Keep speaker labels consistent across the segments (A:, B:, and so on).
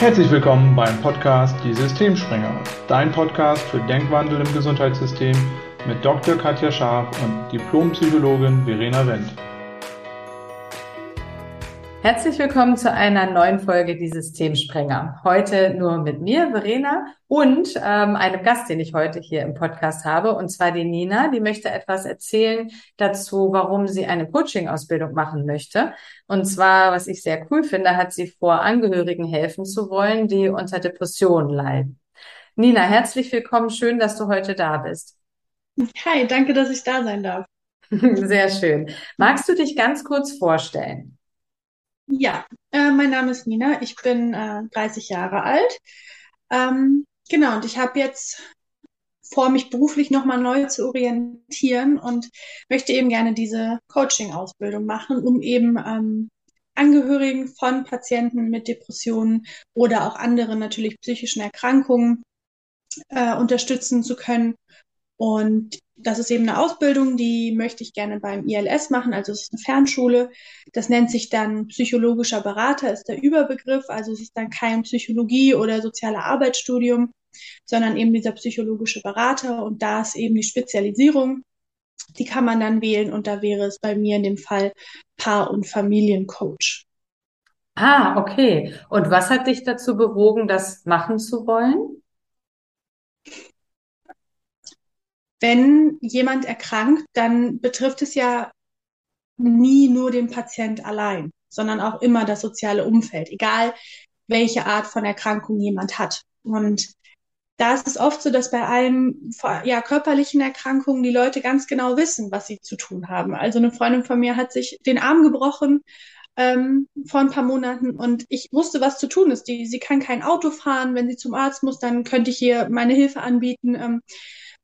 A: Herzlich willkommen beim Podcast Die Systemspringer, dein Podcast für Denkwandel im Gesundheitssystem mit Dr. Katja Scharf und Diplompsychologin Verena Wendt.
B: Herzlich willkommen zu einer neuen Folge Die Systemsprenger. Heute nur mit mir, Verena, und ähm, einem Gast, den ich heute hier im Podcast habe, und zwar die Nina. Die möchte etwas erzählen dazu, warum sie eine Coaching-Ausbildung machen möchte. Und zwar, was ich sehr cool finde, hat sie vor, Angehörigen helfen zu wollen, die unter Depressionen leiden. Nina, herzlich willkommen. Schön, dass du heute da bist.
C: Hi, danke, dass ich da sein darf.
B: Sehr schön. Magst du dich ganz kurz vorstellen?
C: Ja, äh, mein Name ist Nina, ich bin äh, 30 Jahre alt. Ähm, genau, und ich habe jetzt vor, mich beruflich nochmal neu zu orientieren und möchte eben gerne diese Coaching-Ausbildung machen, um eben ähm, Angehörigen von Patienten mit Depressionen oder auch anderen natürlich psychischen Erkrankungen äh, unterstützen zu können und das ist eben eine Ausbildung, die möchte ich gerne beim ILS machen, also es ist eine Fernschule. Das nennt sich dann psychologischer Berater, ist der Überbegriff. Also es ist dann kein Psychologie- oder soziale Arbeitsstudium, sondern eben dieser psychologische Berater. Und da ist eben die Spezialisierung, die kann man dann wählen. Und da wäre es bei mir in dem Fall Paar- und Familiencoach.
B: Ah, okay. Und was hat dich dazu bewogen, das machen zu wollen?
C: Wenn jemand erkrankt, dann betrifft es ja nie nur den Patient allein, sondern auch immer das soziale Umfeld, egal welche Art von Erkrankung jemand hat. Und da ist es oft so, dass bei allen ja, körperlichen Erkrankungen die Leute ganz genau wissen, was sie zu tun haben. Also eine Freundin von mir hat sich den Arm gebrochen ähm, vor ein paar Monaten und ich wusste, was zu tun ist. Die, sie kann kein Auto fahren. Wenn sie zum Arzt muss, dann könnte ich ihr meine Hilfe anbieten. Ähm,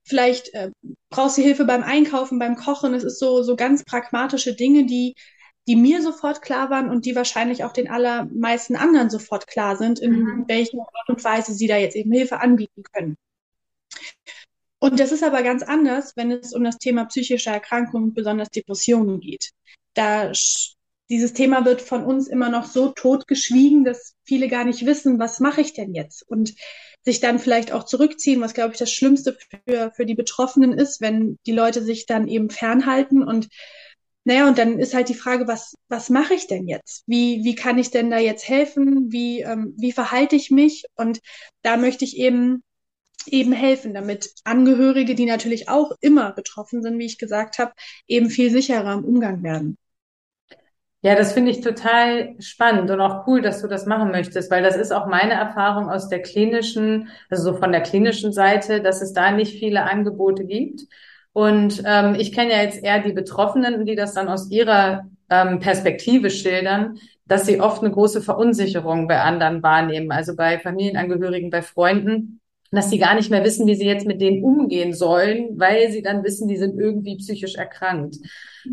C: Vielleicht äh, brauchst du Hilfe beim Einkaufen, beim Kochen. Es ist so, so ganz pragmatische Dinge, die, die mir sofort klar waren und die wahrscheinlich auch den allermeisten anderen sofort klar sind, in mhm. welcher Art und Weise sie da jetzt eben Hilfe anbieten können. Und das ist aber ganz anders, wenn es um das Thema psychische Erkrankungen, besonders Depressionen geht. Da dieses Thema wird von uns immer noch so totgeschwiegen, dass viele gar nicht wissen, was mache ich denn jetzt? Und sich dann vielleicht auch zurückziehen, was, glaube ich, das Schlimmste für, für die Betroffenen ist, wenn die Leute sich dann eben fernhalten und naja, und dann ist halt die Frage, was, was mache ich denn jetzt? Wie, wie kann ich denn da jetzt helfen? Wie, ähm, wie verhalte ich mich? Und da möchte ich eben eben helfen, damit Angehörige, die natürlich auch immer betroffen sind, wie ich gesagt habe, eben viel sicherer im Umgang werden.
B: Ja, das finde ich total spannend und auch cool, dass du das machen möchtest, weil das ist auch meine Erfahrung aus der klinischen, also so von der klinischen Seite, dass es da nicht viele Angebote gibt. Und ähm, ich kenne ja jetzt eher die Betroffenen, die das dann aus ihrer ähm, Perspektive schildern, dass sie oft eine große Verunsicherung bei anderen wahrnehmen, also bei Familienangehörigen, bei Freunden dass sie gar nicht mehr wissen, wie sie jetzt mit denen umgehen sollen, weil sie dann wissen, die sind irgendwie psychisch erkrankt.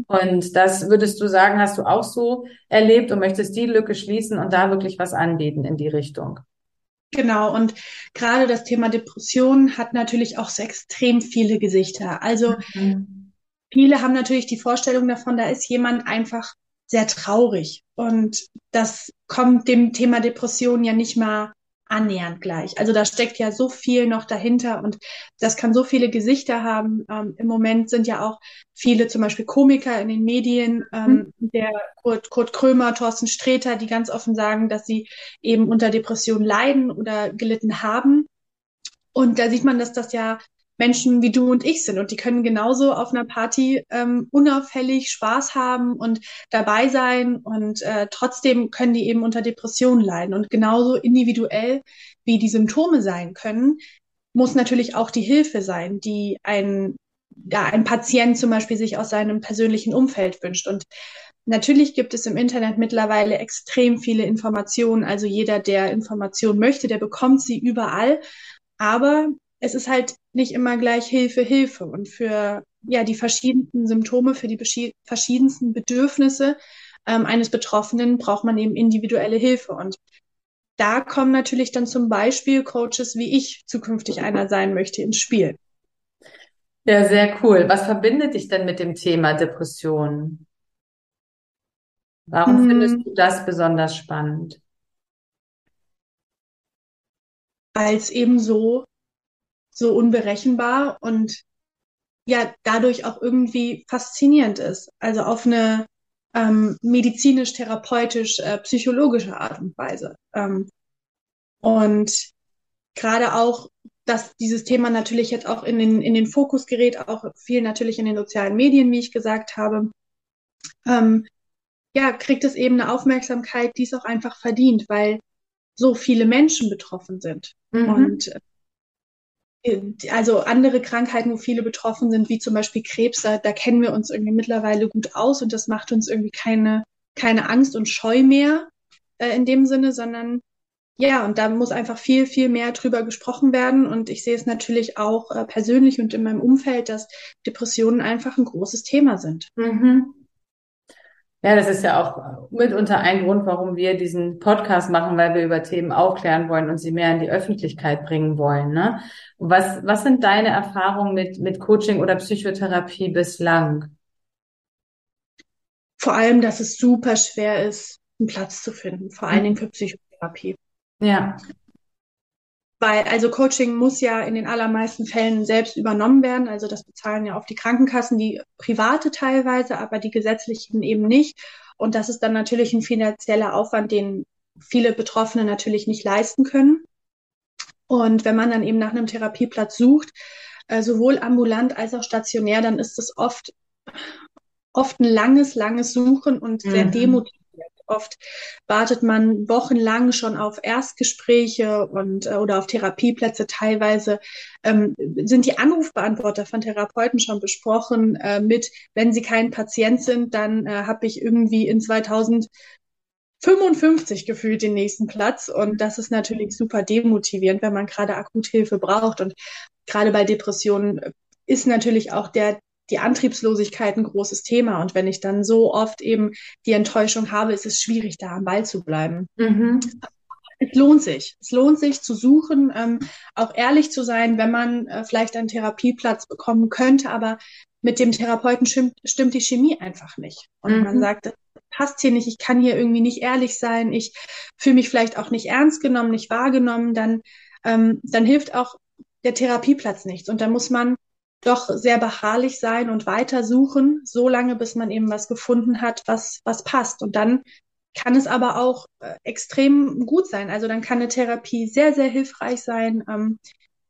B: Und das würdest du sagen, hast du auch so erlebt und möchtest die Lücke schließen und da wirklich was anbieten in die Richtung.
C: Genau, und gerade das Thema Depression hat natürlich auch so extrem viele Gesichter. Also mhm. viele haben natürlich die Vorstellung davon, da ist jemand einfach sehr traurig. Und das kommt dem Thema Depression ja nicht mal annähernd gleich. Also da steckt ja so viel noch dahinter und das kann so viele Gesichter haben. Ähm, Im Moment sind ja auch viele zum Beispiel Komiker in den Medien, ähm, mhm. der Kurt, Kurt Krömer, Thorsten Sträter, die ganz offen sagen, dass sie eben unter Depressionen leiden oder gelitten haben. Und da sieht man, dass das ja Menschen wie du und ich sind. Und die können genauso auf einer Party ähm, unauffällig Spaß haben und dabei sein. Und äh, trotzdem können die eben unter Depressionen leiden. Und genauso individuell wie die Symptome sein können, muss natürlich auch die Hilfe sein, die ein, ja, ein Patient zum Beispiel sich aus seinem persönlichen Umfeld wünscht. Und Natürlich gibt es im Internet mittlerweile extrem viele Informationen. Also jeder, der Informationen möchte, der bekommt sie überall. Aber es ist halt nicht immer gleich Hilfe, Hilfe. Und für ja die verschiedensten Symptome, für die verschiedensten Bedürfnisse ähm, eines Betroffenen braucht man eben individuelle Hilfe. Und da kommen natürlich dann zum Beispiel Coaches, wie ich zukünftig einer sein möchte, ins Spiel.
B: Ja, sehr cool. Was verbindet dich denn mit dem Thema Depression? Warum hm. findest du das besonders spannend?
C: weil es eben so, so unberechenbar und ja, dadurch auch irgendwie faszinierend ist. Also auf eine ähm, medizinisch, therapeutisch, äh, psychologische Art und Weise. Ähm, und gerade auch, dass dieses Thema natürlich jetzt auch in den, in den Fokus gerät, auch viel natürlich in den sozialen Medien, wie ich gesagt habe, ähm, ja, kriegt es eben eine Aufmerksamkeit, die es auch einfach verdient, weil so viele Menschen betroffen sind. Mhm. Und äh, also andere Krankheiten, wo viele betroffen sind, wie zum Beispiel Krebs, da, kennen wir uns irgendwie mittlerweile gut aus und das macht uns irgendwie keine, keine Angst und Scheu mehr äh, in dem Sinne, sondern ja, und da muss einfach viel, viel mehr drüber gesprochen werden. Und ich sehe es natürlich auch äh, persönlich und in meinem Umfeld, dass Depressionen einfach ein großes Thema sind. Mhm.
B: Ja, das ist ja auch mitunter ein Grund, warum wir diesen Podcast machen, weil wir über Themen aufklären wollen und sie mehr in die Öffentlichkeit bringen wollen. Ne? Was, was sind deine Erfahrungen mit, mit Coaching oder Psychotherapie bislang?
C: Vor allem, dass es super schwer ist, einen Platz zu finden, vor allen Dingen für Psychotherapie.
B: Ja.
C: Weil, also Coaching muss ja in den allermeisten Fällen selbst übernommen werden. Also das bezahlen ja auch die Krankenkassen, die private teilweise, aber die gesetzlichen eben nicht. Und das ist dann natürlich ein finanzieller Aufwand, den viele Betroffene natürlich nicht leisten können. Und wenn man dann eben nach einem Therapieplatz sucht, äh, sowohl ambulant als auch stationär, dann ist es oft, oft ein langes, langes Suchen und sehr mhm. demotivierend Oft wartet man wochenlang schon auf Erstgespräche und äh, oder auf Therapieplätze. Teilweise ähm, sind die Anrufbeantworter von Therapeuten schon besprochen äh, mit, wenn sie kein Patient sind, dann äh, habe ich irgendwie in 2000 55 gefühlt den nächsten Platz. Und das ist natürlich super demotivierend, wenn man gerade Akuthilfe braucht. Und gerade bei Depressionen ist natürlich auch der, die Antriebslosigkeit ein großes Thema. Und wenn ich dann so oft eben die Enttäuschung habe, ist es schwierig, da am Ball zu bleiben. Mhm. Es lohnt sich. Es lohnt sich zu suchen, ähm, auch ehrlich zu sein, wenn man äh, vielleicht einen Therapieplatz bekommen könnte, aber mit dem Therapeuten stimmt, stimmt die Chemie einfach nicht. Und mhm. man sagt, das passt hier nicht, ich kann hier irgendwie nicht ehrlich sein, ich fühle mich vielleicht auch nicht ernst genommen, nicht wahrgenommen, dann, ähm, dann hilft auch der Therapieplatz nichts. Und da muss man doch sehr beharrlich sein und weiter suchen, so lange, bis man eben was gefunden hat, was, was passt. Und dann kann es aber auch äh, extrem gut sein. Also dann kann eine Therapie sehr, sehr hilfreich sein. Ähm,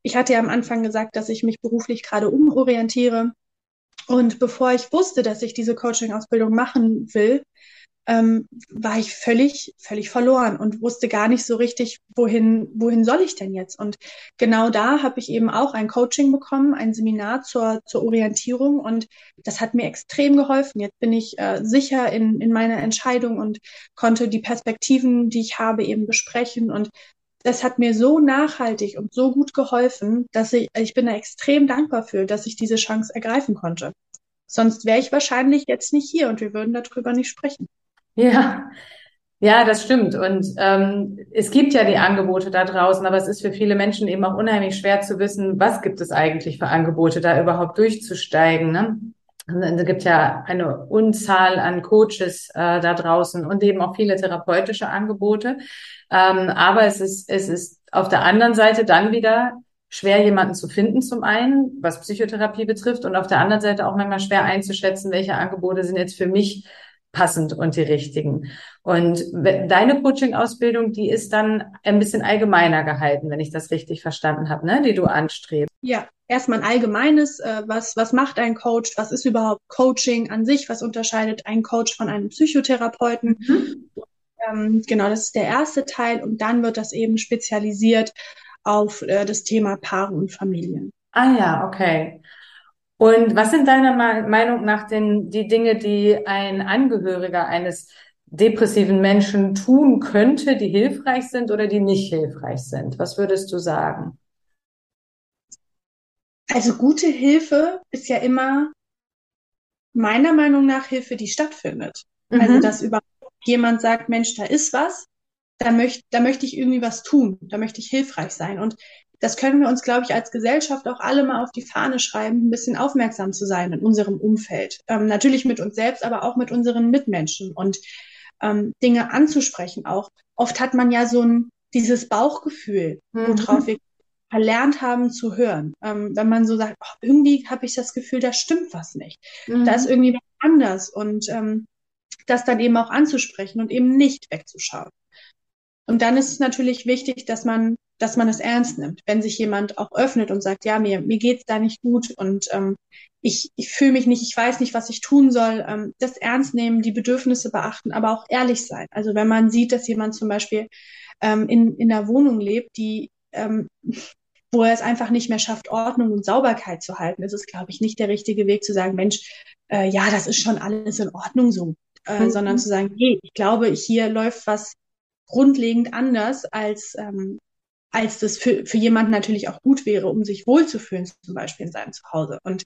C: ich hatte ja am Anfang gesagt, dass ich mich beruflich gerade umorientiere. Und bevor ich wusste, dass ich diese Coaching-Ausbildung machen will, ähm, war ich völlig, völlig verloren und wusste gar nicht so richtig, wohin, wohin soll ich denn jetzt? Und genau da habe ich eben auch ein Coaching bekommen, ein Seminar zur, zur Orientierung und das hat mir extrem geholfen. Jetzt bin ich äh, sicher in, in meiner Entscheidung und konnte die Perspektiven, die ich habe, eben besprechen und das hat mir so nachhaltig und so gut geholfen, dass ich, ich bin da extrem dankbar für, dass ich diese Chance ergreifen konnte. Sonst wäre ich wahrscheinlich jetzt nicht hier und wir würden darüber nicht sprechen.
B: Ja, ja, das stimmt. Und ähm, es gibt ja die Angebote da draußen, aber es ist für viele Menschen eben auch unheimlich schwer zu wissen, was gibt es eigentlich für Angebote, da überhaupt durchzusteigen. Ne? Es gibt ja eine Unzahl an Coaches äh, da draußen und eben auch viele therapeutische Angebote. Ähm, aber es ist, es ist auf der anderen Seite dann wieder schwer, jemanden zu finden, zum einen, was Psychotherapie betrifft, und auf der anderen Seite auch manchmal schwer einzuschätzen, welche Angebote sind jetzt für mich passend und die richtigen. Und deine Coaching-Ausbildung, die ist dann ein bisschen allgemeiner gehalten, wenn ich das richtig verstanden habe, ne? die du anstrebst.
C: Ja, erstmal ein allgemeines, äh, was, was macht ein Coach, was ist überhaupt Coaching an sich, was unterscheidet ein Coach von einem Psychotherapeuten. Mhm. Ähm, genau, das ist der erste Teil und dann wird das eben spezialisiert auf äh, das Thema Paare und Familien.
B: Ah ja, okay. Und was sind deiner Meinung nach denn die Dinge, die ein Angehöriger eines depressiven Menschen tun könnte, die hilfreich sind oder die nicht hilfreich sind? Was würdest du sagen?
C: Also gute Hilfe ist ja immer meiner Meinung nach Hilfe, die stattfindet. Also, mhm. Also dass überhaupt jemand sagt, Mensch, da ist was, da möchte, da möchte ich irgendwie was tun, da möchte ich hilfreich sein. Und das können wir uns, glaube ich, als Gesellschaft auch alle mal auf die Fahne schreiben, ein bisschen aufmerksam zu sein in unserem Umfeld. Ähm, natürlich mit uns selbst, aber auch mit unseren Mitmenschen und ähm, Dinge anzusprechen auch. Oft hat man ja so ein, dieses Bauchgefühl,
B: Mhm.
C: worauf wir verlernt haben zu hören. Ähm, wenn man so sagt, oh, irgendwie habe ich das Gefühl, da stimmt was nicht.
B: Mhm.
C: Da ist irgendwie was anders und ähm, das dann eben auch anzusprechen und eben nicht wegzuschauen. Und dann ist es natürlich wichtig, dass man, dass man es ernst nimmt, wenn sich jemand auch öffnet und sagt, ja, mir, mir geht's da nicht gut und ähm, ich, ich fühle mich nicht, ich weiß nicht, was ich tun soll. Ähm, das ernst nehmen, die Bedürfnisse beachten, aber auch ehrlich sein. Also wenn man sieht, dass jemand zum Beispiel ähm, in, in einer Wohnung lebt, die ähm, wo er es einfach nicht mehr schafft, Ordnung und Sauberkeit zu halten, ist es, glaube ich, nicht der richtige Weg zu sagen, Mensch, äh, ja, das ist schon alles in Ordnung so, äh,
B: Mhm.
C: sondern zu sagen, nee, ich glaube, hier läuft was grundlegend anders, als, ähm, als das für, für jemanden natürlich auch gut wäre, um sich wohlzufühlen, zum Beispiel in seinem Zuhause. Und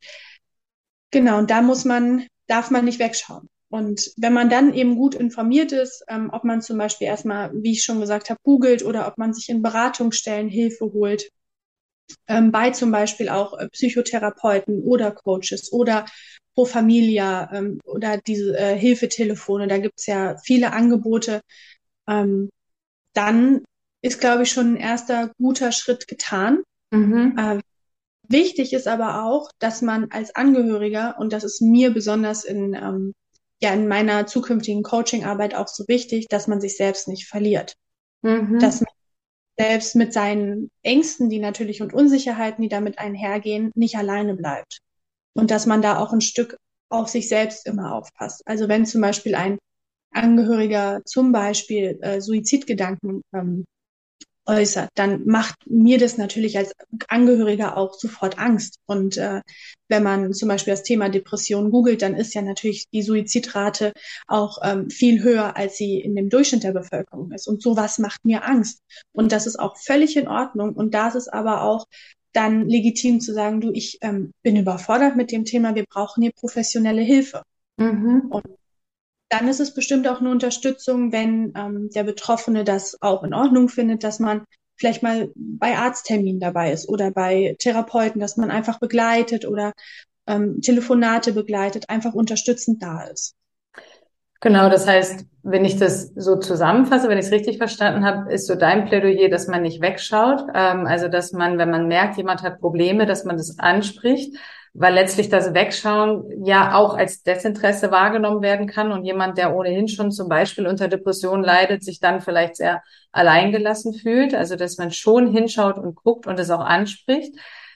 C: genau, und da muss man, darf man nicht wegschauen. Und wenn man dann eben gut informiert ist, ähm, ob man zum Beispiel erstmal, wie ich schon gesagt habe, googelt oder ob man sich in Beratungsstellen Hilfe holt, ähm, bei zum Beispiel auch äh, Psychotherapeuten oder Coaches oder Pro Familia ähm, oder diese äh, Hilfetelefone, da gibt's ja viele Angebote, ähm, dann ist, glaube ich, schon ein erster guter Schritt getan.
B: Mhm.
C: Äh, wichtig ist aber auch, dass man als Angehöriger, und das ist mir besonders in, ähm, ja, in meiner zukünftigen Coachingarbeit auch so wichtig, dass man sich selbst nicht verliert
B: Mhm.
C: dass man selbst mit seinen Ängsten, die natürlich und Unsicherheiten, die damit einhergehen, nicht alleine bleibt. Und dass man da auch ein Stück auf sich selbst immer aufpasst. Also wenn zum Beispiel ein Angehöriger zum Beispiel äh, Suizidgedanken ähm, äußert, dann macht mir das natürlich als Angehöriger auch sofort Angst. Und äh, wenn man zum Beispiel das Thema Depression googelt, dann ist ja natürlich die Suizidrate auch ähm, viel höher, als sie in dem Durchschnitt der Bevölkerung ist. Und sowas macht mir Angst. Und das ist auch völlig in Ordnung. Und das ist aber auch dann legitim zu sagen, du, ich ähm, bin überfordert mit dem Thema, wir brauchen hier professionelle Hilfe
B: Mhm.
C: Dann ist es bestimmt auch eine Unterstützung, wenn ähm, der Betroffene das auch in Ordnung findet, dass man vielleicht mal bei Arztterminen dabei ist oder bei Therapeuten, dass man einfach begleitet oder ähm, Telefonate begleitet, einfach unterstützend da ist.
B: Genau, das heißt, wenn ich das so zusammenfasse, wenn ich es richtig verstanden habe, ist so dein Plädoyer, dass man nicht wegschaut, ähm, also dass man, wenn man merkt, jemand hat Probleme, dass man das anspricht, weil letztlich das Wegschauen ja auch als Desinteresse wahrgenommen werden kann und jemand, der ohnehin schon zum Beispiel unter Depressionen leidet, sich dann vielleicht sehr alleingelassen fühlt, also dass man schon hinschaut und guckt und es auch anspricht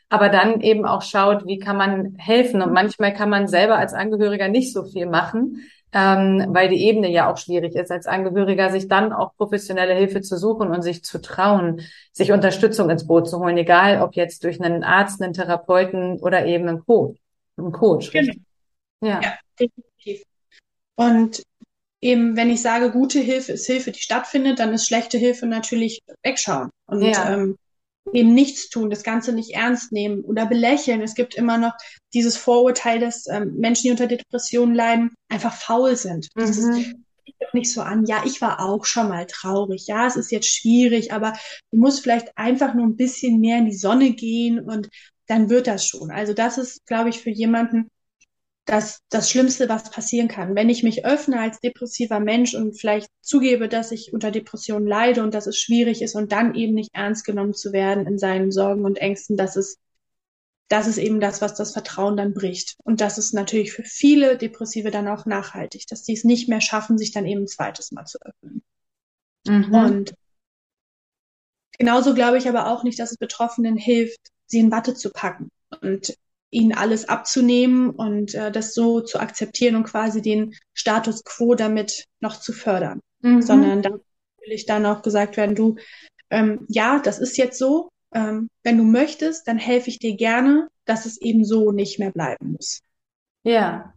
B: aber dann eben auch schaut, wie kann man helfen. Und manchmal kann man selber als Angehöriger nicht so viel machen, ähm, weil die Ebene ja auch schwierig ist, als Angehöriger sich dann auch professionelle Hilfe zu suchen und sich zu trauen, sich Unterstützung ins Boot zu holen, egal ob jetzt durch einen Arzt, einen Therapeuten oder eben einen Coach. Einen Coach,
C: Genau.
B: Ja.
C: Ja, definitiv. Und eben, wenn ich sage, gute Hilfe ist Hilfe, die stattfindet, dann ist schlechte Hilfe natürlich wegschauen und
B: Ja.
C: ähm, eben nichts tun, das Ganze nicht ernst nehmen oder belächeln. Es gibt immer noch dieses Vorurteil, dass ähm, Menschen, die unter Depressionen leiden, einfach faul sind.
B: Mhm.
C: doch nicht so an, ja, ich war auch schon mal traurig, ja, es ist jetzt schwierig, aber du musst vielleicht einfach nur ein bisschen mehr in die Sonne gehen und dann wird das schon. Also das ist, glaube ich, für jemanden das, das Schlimmste, was passieren kann. Wenn ich mich öffne als depressiver Mensch und vielleicht zugebe, dass ich unter Depressionen leide und dass es schwierig ist und dann eben nicht ernst genommen zu werden in seinen Sorgen und Ängsten, das ist, das ist eben das, was das Vertrauen dann bricht. Und das ist natürlich für viele Depressive dann auch nachhaltig, dass die es nicht mehr schaffen, sich dann eben ein zweites Mal zu öffnen.
B: Mhm.
C: Und genauso glaube ich aber auch nicht, dass es Betroffenen hilft, sie in Watte zu packen und ihnen alles abzunehmen und äh, das so zu akzeptieren und quasi den Status quo damit noch zu fördern,
B: Mhm.
C: sondern da natürlich dann auch gesagt werden, du, ähm, ja, das ist jetzt so, ähm, wenn du möchtest, dann helfe ich dir gerne, dass es eben so nicht mehr bleiben muss.
B: Ja.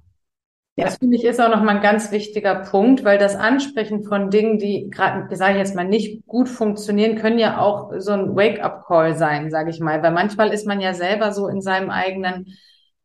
C: Ja.
B: Das finde ich ist auch nochmal ein ganz wichtiger Punkt, weil das Ansprechen von Dingen, die gerade, sage ich jetzt mal, nicht gut funktionieren, können ja auch so ein Wake-up-Call sein, sage ich mal. Weil manchmal ist man ja selber so in seinem eigenen,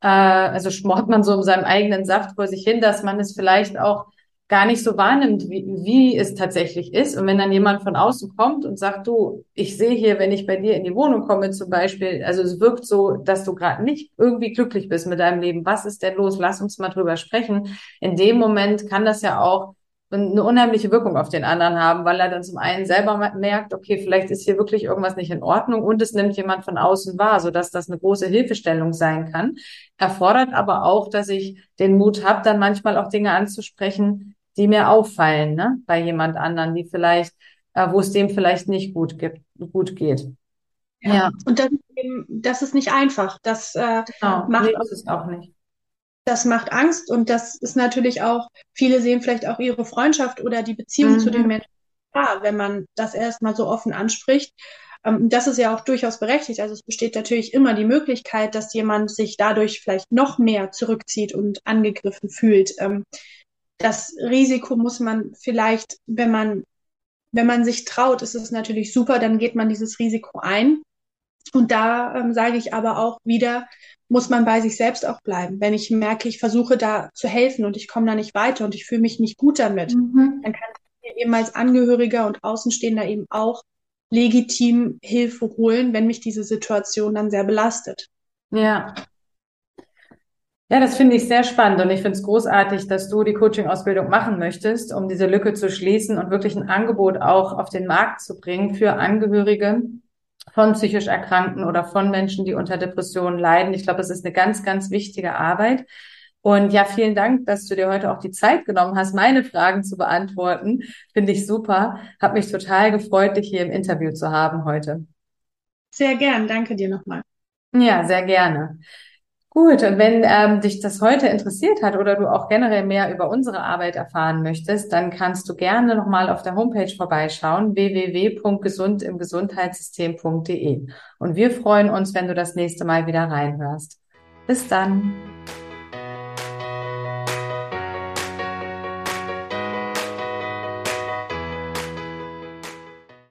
B: äh, also schmort man so in seinem eigenen Saft vor sich hin, dass man es vielleicht auch gar nicht so wahrnimmt, wie, wie es tatsächlich ist. Und wenn dann jemand von außen kommt und sagt, du, ich sehe hier, wenn ich bei dir in die Wohnung komme zum Beispiel, also es wirkt so, dass du gerade nicht irgendwie glücklich bist mit deinem Leben. Was ist denn los? Lass uns mal drüber sprechen. In dem Moment kann das ja auch eine unheimliche Wirkung auf den anderen haben, weil er dann zum einen selber merkt, okay, vielleicht ist hier wirklich irgendwas nicht in Ordnung und es nimmt jemand von außen wahr, sodass das eine große Hilfestellung sein kann. Erfordert aber auch, dass ich den Mut habe, dann manchmal auch Dinge anzusprechen, die mir auffallen, ne, bei jemand anderen, die vielleicht, äh, wo es dem vielleicht nicht gut gibt, gut geht.
C: Ja. ja. Und das, das ist nicht einfach. Das äh, genau. macht nee,
B: ist auch nicht
C: das macht Angst und das ist natürlich auch, viele sehen vielleicht auch ihre Freundschaft oder die Beziehung mhm. zu den Menschen, ja, wenn man das erstmal so offen anspricht. Ähm, das ist ja auch durchaus berechtigt. Also es besteht natürlich immer die Möglichkeit, dass jemand sich dadurch vielleicht noch mehr zurückzieht und angegriffen fühlt. Ähm, das Risiko muss man vielleicht, wenn man, wenn man sich traut, ist es natürlich super, dann geht man dieses Risiko ein. Und da ähm, sage ich aber auch wieder, muss man bei sich selbst auch bleiben. Wenn ich merke, ich versuche da zu helfen und ich komme da nicht weiter und ich fühle mich nicht gut damit, mhm. dann kann ich mir eben als Angehöriger und Außenstehender eben auch legitim Hilfe holen, wenn mich diese Situation dann sehr belastet.
B: Ja. Ja, das finde ich sehr spannend und ich finde es großartig, dass du die Coaching-Ausbildung machen möchtest, um diese Lücke zu schließen und wirklich ein Angebot auch auf den Markt zu bringen für Angehörige, von psychisch Erkrankten oder von Menschen, die unter Depressionen leiden. Ich glaube, es ist eine ganz, ganz wichtige Arbeit. Und ja, vielen Dank, dass du dir heute auch die Zeit genommen hast, meine Fragen zu beantworten. Finde ich super. Hab mich total gefreut, dich hier im Interview zu haben heute.
C: Sehr gern. Danke dir nochmal.
B: Ja, sehr gerne. Gut, und wenn ähm, dich das heute interessiert hat oder du auch generell mehr über unsere Arbeit erfahren möchtest, dann kannst du gerne nochmal auf der Homepage vorbeischauen, www.gesundimgesundheitssystem.de. Und wir freuen uns, wenn du das nächste Mal wieder reinhörst. Bis dann.